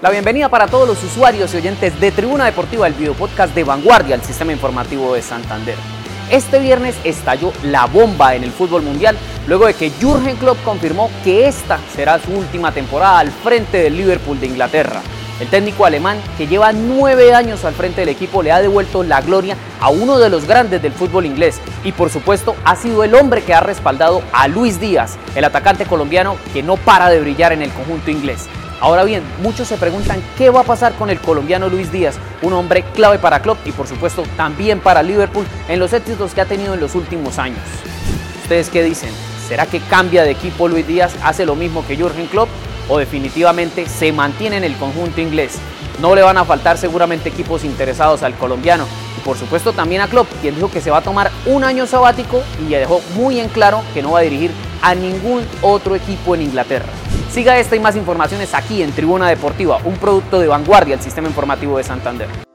La bienvenida para todos los usuarios y oyentes de Tribuna Deportiva, el video podcast de Vanguardia, el sistema informativo de Santander. Este viernes estalló la bomba en el fútbol mundial luego de que Jürgen Klopp confirmó que esta será su última temporada al frente del Liverpool de Inglaterra. El técnico alemán, que lleva nueve años al frente del equipo, le ha devuelto la gloria a uno de los grandes del fútbol inglés y por supuesto ha sido el hombre que ha respaldado a Luis Díaz, el atacante colombiano que no para de brillar en el conjunto inglés. Ahora bien, muchos se preguntan qué va a pasar con el colombiano Luis Díaz, un hombre clave para Klopp y por supuesto también para Liverpool en los éxitos que ha tenido en los últimos años. ¿Ustedes qué dicen? ¿Será que cambia de equipo Luis Díaz, hace lo mismo que Jürgen Klopp o definitivamente se mantiene en el conjunto inglés? No le van a faltar seguramente equipos interesados al colombiano y por supuesto también a Klopp, quien dijo que se va a tomar un año sabático y ya dejó muy en claro que no va a dirigir a ningún otro equipo en Inglaterra. Siga esta y más informaciones aquí en Tribuna Deportiva, un producto de vanguardia del sistema informativo de Santander.